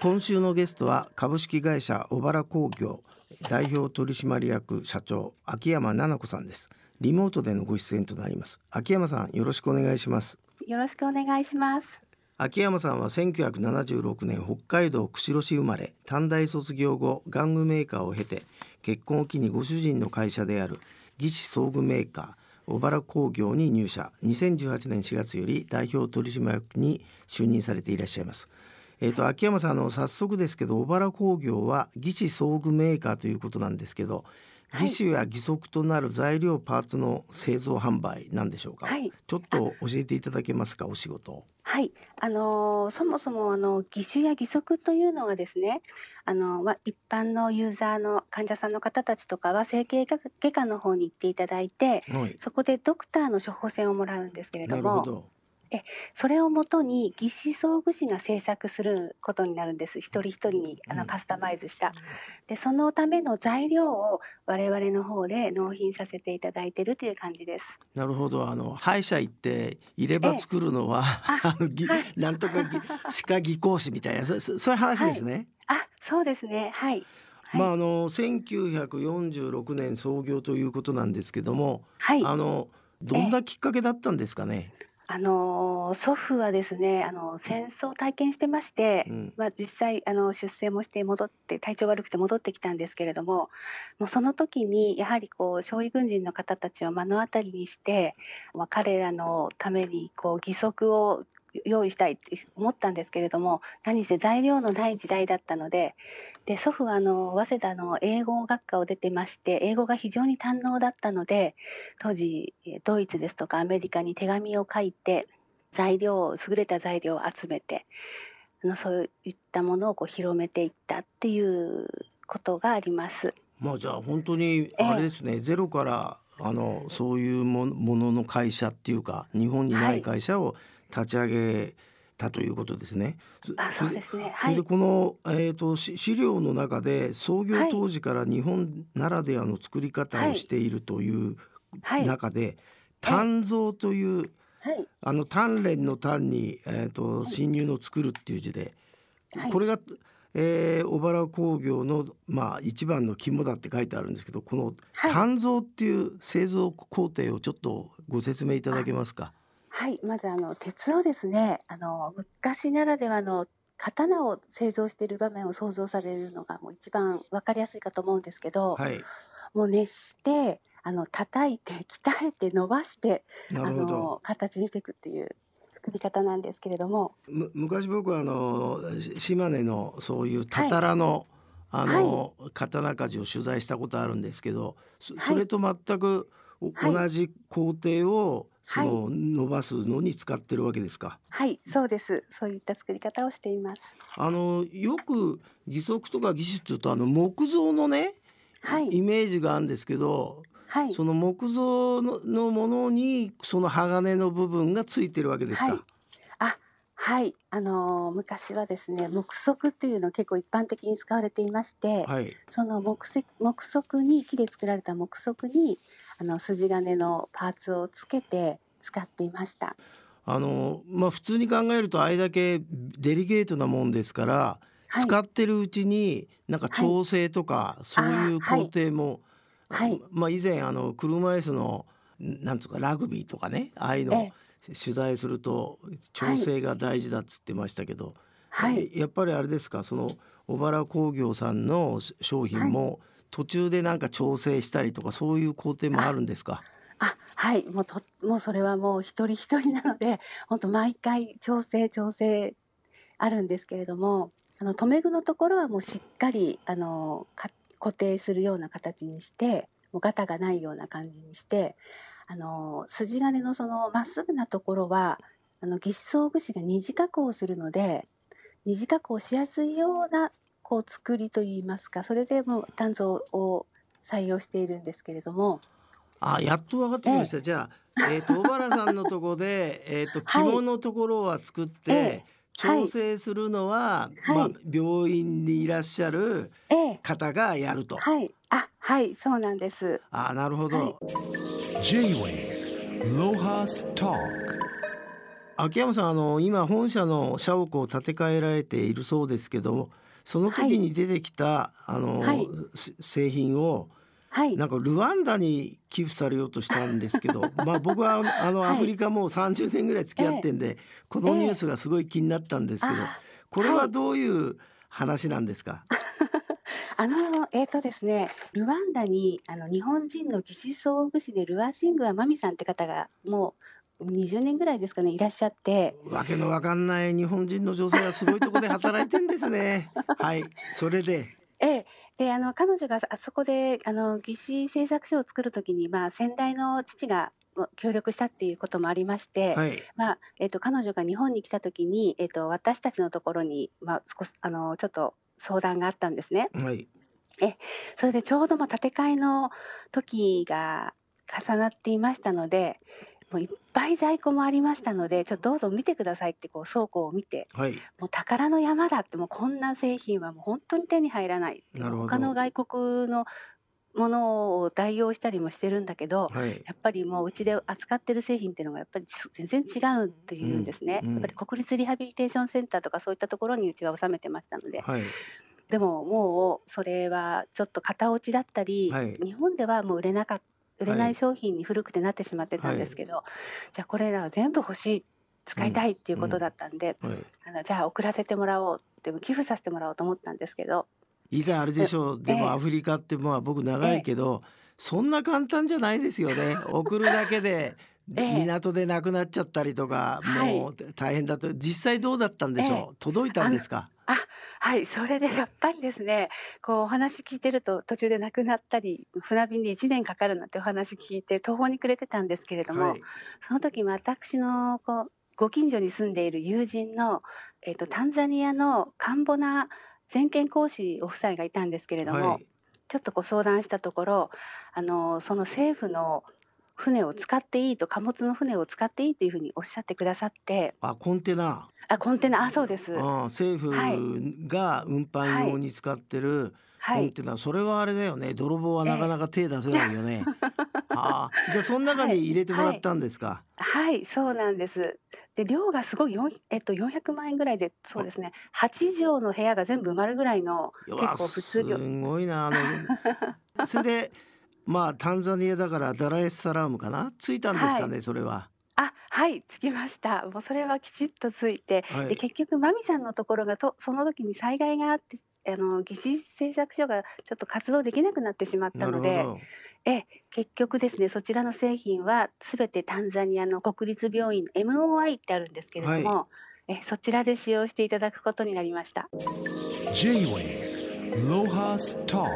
今週のゲストは株式会社小原工業代表取締役社長秋山奈々子さんです。リモートでのご出演となります。秋山さんよろしくお願いします。よろしくお願いします。秋山さんは1976年北海道釧路市生まれ短大卒業後玩具メーカーを経て結婚を機にご主人の会社である義肢装具メーカー小原工業に入社2018年4月より代表取締役に就任されていらっしゃいます。えーと、秋山さんあの早速ですけど小原工業は義肢装具メーカーということなんですけど義手や義足となる材料パーツの製造販売なんでしょうか、はい。ちょっと教えていただけますかお仕事。をはい、あのーそもそもあの義手や義足というのがですね、あのまあ一般のユーザーの患者さんの方たちとかは整形外科の方に行っていただいて、はい。そこでドクターの処方箋をもらうんですけれなど。も、るほどそれをもとに義肢装具士が制作することになるんです。一人一人にあうんのカスタマイズした。で、そのための材料を我々の方で納品させていただいているという感じです。なるほどあの歯医者行って入れ歯作るのは、あ のぎはいなんとかぎ歯科技工士みたいなそそそういう話ですね、あ、そうですね。はい。はいまああの1946年創業ということなんですけども、はい。あのどんなきっかけだったんですかね、あのー祖父はですね、あの戦争を体験してまして、うん。まあ実際あの出征もして戻って体調悪くて戻ってきたんですけれども、もうその時にやはりこう傷痍軍人の方たちを目の当たりにして、まあ彼らのためにこう義足を用意したいって思ったんですけれども何せ材料のない時代だったのでで祖父はあの早稲田の英語学科を出てまして英語が非常に堪能だったので当時えードイツですとかアメリカに手紙を書いて材料を優れた材料を集めてあのそういったものをこう広めていったっていうことがあります。まあじゃあ本当にあれですね、ゼロからあのそういうもものの会社っていうか日本にない会社を立ち上げたということですね。そあ、そうですね。はいで。この、えー、とし資料の中で創業当時から日本ならではの作り方をしているというはい。中で「鍛造」というはい。あの鍛錬の鍛に、えー、とはい侵入の作るっていう字で、はいこれが、えー小原工業の、まあ、一番の肝だって書いてあるんですけどこのはい鍛造っていう製造工程をちょっとご説明いただけますか？はい、まずあの鉄をですね、あの昔ならではの刀を製造している場面を想像されるのがもう一番わかりやすいかと思うんですけど、はい、もう熱してあの叩いて 鍛えて伸ばしてあ。の形にしていくっていう作り方なんですけれども、む昔僕はあのし島根のそういうたたらの、あの、刀鍛冶を取材したことあるんですけどそはい。それと全く同じ工程をその伸ばすのに使ってるわけですか？はい、そうです。そういった作り方をしています。あのよく義足とか義手っていうとあの木造のね、はい、イメージがあるんですけどはい、その木造ののものにその鋼の部分がついてるわけですか？はいあ、はい、あの昔はですね、木足っていうの結構一般的に使われていまして、はいその木せ木足に木で作られた木足にあの筋金のパーツをつけて使っていました。あのまあ普通に考えるとあれだけデリケートなもんですから、はい、使ってるうちになんか調整とか、そういう工程も、はい。まあ以前あの車椅子のなんつうかラグビーとかねああいうのええ。取材すると調整が大事だっつってましたけど、はい、えやっぱりあれですかその小原工業さんの商品も途中でなんか調整したりとかそういう工程もあるんですか？あ、はい、もうともうそれはもう一人一人なので、本当毎回調整調整あるんですけれども、あの留め具のところはもうしっかりあのか固定するような形にして、もうガタがないような感じにして、あの筋金のそのまっすぐなところはあの義肢装具士が二次加工をするので、二次加工しやすいようなこう作りといいますか、それでもう鍛造を採用しているんですけれども、あやっと分かってきました、じゃあ、えー、と小原さんのとこで、えー、と はい。着物のところは作って、ええ。調整するのは、はい。まあ、病院にいらっしゃるええ、方がやると。はい、あ、はい、そうなんです。あなるほど、はい。J-Way Lohas Talk 秋山さんあの今本社の社屋を建て替えられているそうですけどその時に出てきた、あの、はい。せ製品をはい。なんかルワンダに寄付されようとしたんですけど まあ僕はあのはい。アフリカもう30年ぐらい付き合ってんで、このニュースがすごい気になったんですけど、あこれはどういう話なんですか、あの、えっ、とですね、ルワンダに、あの、日本人の義肢装具士でルアシングアマミさんって方が、もう20年ぐらいですかね、いらっしゃって、わけのわかんない日本人の女性はすごいとこで働いてんですね。はい。それで？ええ、で、あの、彼女があそこで、あの、義肢製作所を作るときに、まあ、先代の父が協力したっていうこともありまして、はい。まあ、えっ、と、彼女が日本に来たときに、えっ、と、私たちのところに、まあ、少し、あの、ちょっと相談があったんですね。はい。それでちょうどまあ建て替えの時が重なっていましたので、もういっぱい在庫もありましたので、ちょっとどうぞ見てくださいってこう倉庫を見て、はい。もう宝の山だって、もうこんな製品はもう本当に手に入らない他の外国のものを代用したりもしてるんだけど、はい。やっぱりもううちで扱ってる製品っていうのがやっぱり全然違うっていうんですね。うんうんやっぱり国立リハビリテーションセンターとかそういったところにうちは収めてましたので、はい。でももうそれはちょっと型落ちだったり、はい。日本ではもう売れなかっ売れなはい。い商品に古くてなってしまってたんですけど、じゃあこれらは全部欲しい使いたいっていうことだったんで、はい。あのじゃあ送らせてもらおうって寄付させてもらおうと思ったんですけどいざあれでしょう。でええ。もアフリカってまあ僕長いけど、そんな簡単じゃないですよね。送るだけで。ええ港でなくなっちゃったりとか、はい。もう大変だと。実際どうだったんでしょう、届いたんですか？はいそれでやっぱりですねこうお話聞いてると途中でなくなったり船便で1年かかるなんてお話聞いて途方に暮れてたんですけれども、はい。その時私のこうご近所に住んでいる友人の、えっとタンザニアのカンボナ全権講師お夫妻がいたんですけれども、はい。ちょっとご相談したところあのその政府の船を使っていいと貨物の船を使っていいというふうにおっしゃってくださって。あコンテナ。あコンテナ。あそうです。あ政府はいが運搬用に使ってるコはい。ンテナ、それはあれだよね。泥棒はなかなか手出せないよね、ああ。じゃあその中に入れてもらったんですか、はい。そうなんです。で量がすごい4、えっと、400万円ぐらいでそうですね。8畳の部屋が全部埋まるぐらいの結構普通量。すごいな。あの それでまあタンザニアだからダラエスサラームかな？ついたんですかね、それは。あはいつきました。もうそれはきちっとついて。はい。で結局マミさんのところがとその時に災害があってあの技師製作所がちょっと活動できなくなってしまったので。ど。え結局ですねそちらの製品はすべてタンザニアの国立病院の MOI ってあるんですけれども、えそちらで使用していただくことになりました。J-Wave Lohas Talk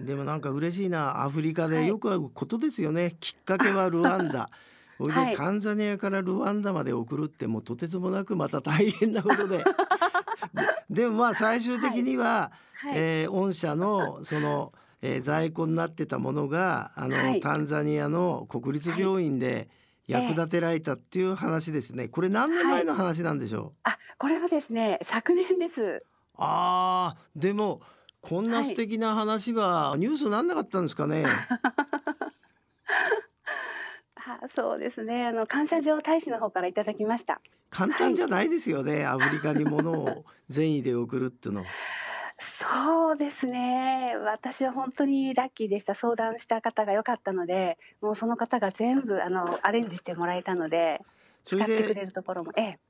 でもなんか嬉しいなアフリカはい。でよくあることですよね、きっかけはルワンダ。それで、はい。タンザニアからルワンダまで送るってもうとてつもなくまた大変なことで。で でもまあ最終的には、はい、えー御社のその、えー在庫になってたものがあの、はい。タンザニアの国立病院で役立てられたっていう話ですね。これ何年前の話なんでしょう、あこれはですね昨年です。あーでもこんなはい。素敵な話はニュースなんなかったんですかね？あそうですね。あの感謝状大使の方からいただきました。簡単じゃないですよね、アフリカに物を 善意で送るっていうの。そうですね。私は本当にラッキーでした。相談した方が良かったのでもうその方が全部あのアレンジしてもらえたのでそれで、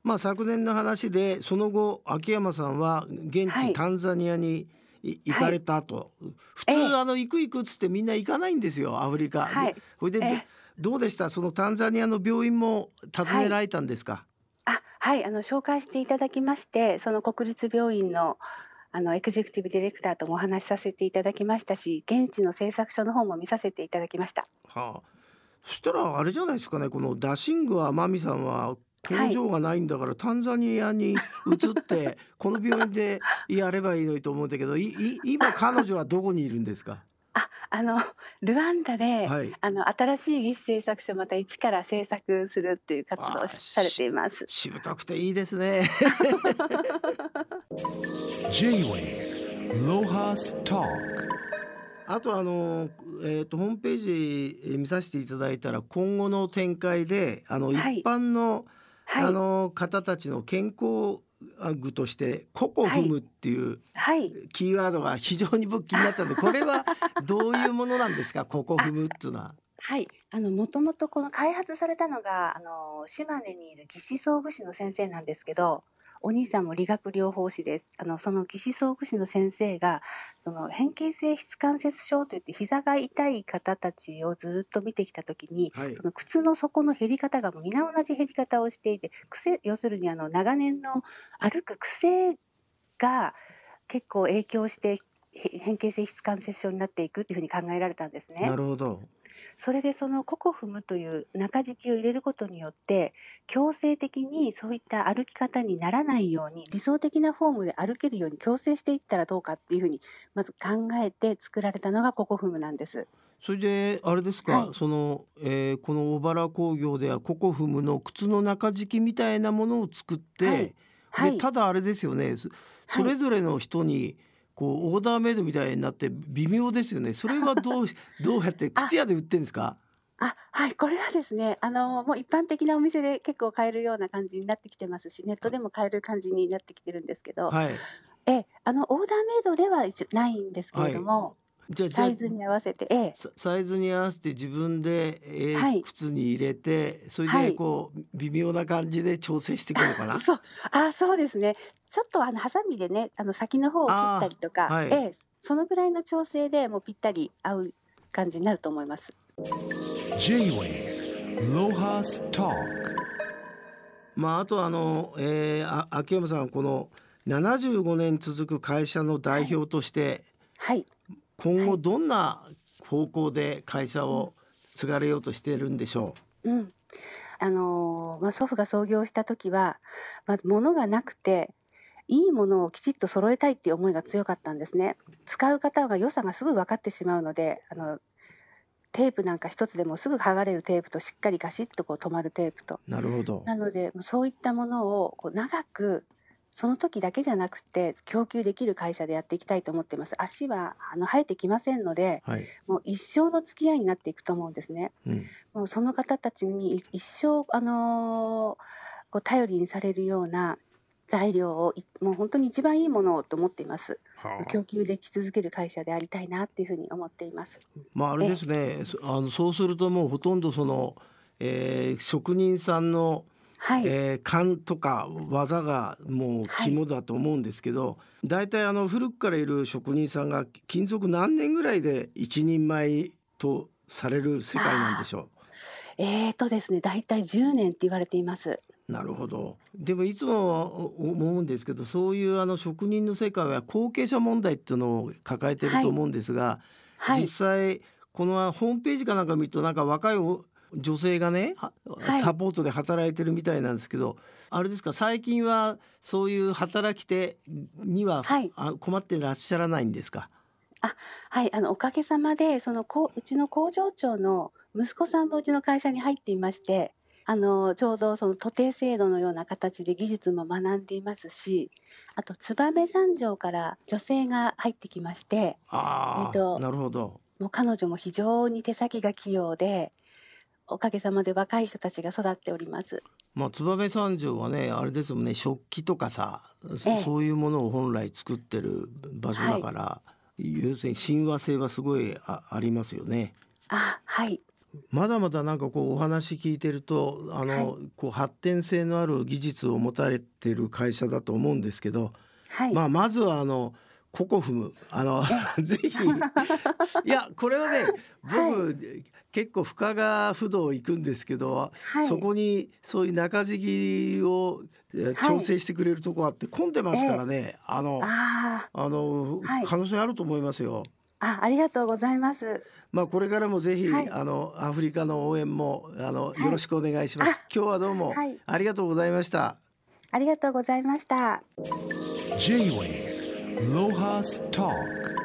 まあ、昨年の話でその後秋山さんは現はい。地タンザニアにい行かれたと、普通、ええ。あの行く行くっつってみんな行かないんですよアフリカ。はい。でそれで、ええ。どうでした？そのタンザニアの病院も訪ねられたんですか、あはい。あの紹介していただきましてその国立病院のあのエグゼクティブディレクターともお話しさせていただきましたし現地の製作所の方も見させていただきました。はあ、そしたらあれじゃないですかねこのダシングアマミさんは工場がないんだから、タンザニアに移って この病院でやればいいのにと思うんだけどいい今彼女はどこにいるんですか？ああのルワンダで、はい。あの新しい技師製作所また一から制作するっていう活動をあされています。しぶとくていいですね。あとあの、えー、とホームページえー見させていただいたら今後の展開であの一はい。般の、はいあの方たちの健康具としてココフムっていうはい。キーワードが非常に僕気になったんで、これはどういうものなんですか？ココフムっていうのは。はい、あのもともとこの開発されたのがあの島根にいる義肢装具士の先生なんですけどお兄さんも理学療法士ですあのその義肢装具士の先生がその変形性膝関節症といって膝が痛い方たちをずっと見てきた時にはいその靴の底の減り方が皆同じ減り方をしていて癖要するにあの長年の歩く癖が結構影響してへ変形性膝関節症になっていくっていうふうに考えられたんですね。なるほど。それでそのココフムという中敷きを入れることによって強制的にそういった歩き方にならないように理想的なフォームで歩けるように強制していったらどうかっていうふうにまず考えて作られたのがココフムなんです。それであれですか、はい。その、えーこの小原工業ではココフムの靴の中敷きみたいなものを作って、はい。はい。でただあれですよね。そそれぞれの人にこうオーダーメイドみたいになって微妙ですよね。それはどう どうやって靴屋で売ってんですか？あはいこれはですねあのもう一般的なお店で結構買えるような感じになってきてますしネットでも買える感じになってきてるんですけど、はい。えあのオーダーメイドではないんですけれども、じゃあじゃあサイズに合わせて、ええ、ササイズに合わせて自分で、えーはい。靴に入れてそれではい。こう、微妙な感じで調整していくのかな？そう、あ、そうですね。ちょっとあのハサミでね、あの先の方を切ったりとか、はいええ、そのぐらいの調整でもうぴったり合う感じになると思います。J-Wave Lohas Talk まああとあの、えー、あ秋山さんこの75年続く会社の代表として、はい、今後どんな方向で会社を継がれようとしているんでしょうん。あのーまあ祖父が創業した時は、まあ物がなくて。いいものをきちっと揃えたいっていう思いが強かったんですね。使う方が良さがすぐ分かってしまうので、あの。テープなんか一つでもすぐ剥がれるテープとしっかりガシッとこう止まるテープと。うなるほど。なのでそういったものをこう長くその時だけじゃなくて供給できる会社でやっていきたいと思っています。足はあの生えてきませんのではい、もう一生の付き合いになっていくと思うんですね。うん、もうその方たちに一生あのーこう頼りにされるような材料をいもう本当に一番いいものをと思っています。供給でき続ける会社でありたいなっていうふうに思っています。まああれですねそあのそうするともうほとんどその、えー職人さんの、はい、えー勘とか技がもう肝だと思うんですけど、大体あの古くからいる職人さんが勤続何年ぐらいで一人前とされる世界なんでしょえーとですね大体10年って言われています。う。なるほど。でもいつも思うんですけどそういうあの職人の世界は後継者問題っていうのを抱えてると思うんですが、はい。実際このホームページかなんか見るとなんか若いお女性がね、はい。サポートで働いてるみたいなんですけどあれですか？最近はそういう働き手には、はい。あ困ってらっしゃらないんですか？はい、あのおかげさまでそのこううちの工場長の息子さんもうちの会社に入っていましてあのちょうどその徒弟制度のような形で技術も学んでいますしあと燕三条から女性が入ってきましてああ、えっとなるほどもう彼女も非常に手先が器用でおかげさまで若い人たちが育っております。まあ燕三条はねあれですもんね食器とかさ、そええそういうものを本来作ってる場所だから、要するに親和性はすごいあありますよね。あはいまだまだなんかこうお話聞いてるとあの、はこう発展性のある技術を持たれてる会社だと思うんですけど、はい、まあまずはあのココフムあの ぜひ。いやこれはね 僕、結構深川不動行くんですけど、はい、そこにそういう中敷きを調整してくれるとこあって混んでますからね、あのああの、はい。可能性あると思いますよ。ああありがとうございます。まあこれからもぜひ、はいあのアフリカの応援もあの、いよろしくお願いします。今日はどうも、はいありがとうございました。ありがとうございました。J-Wave Lohas Talk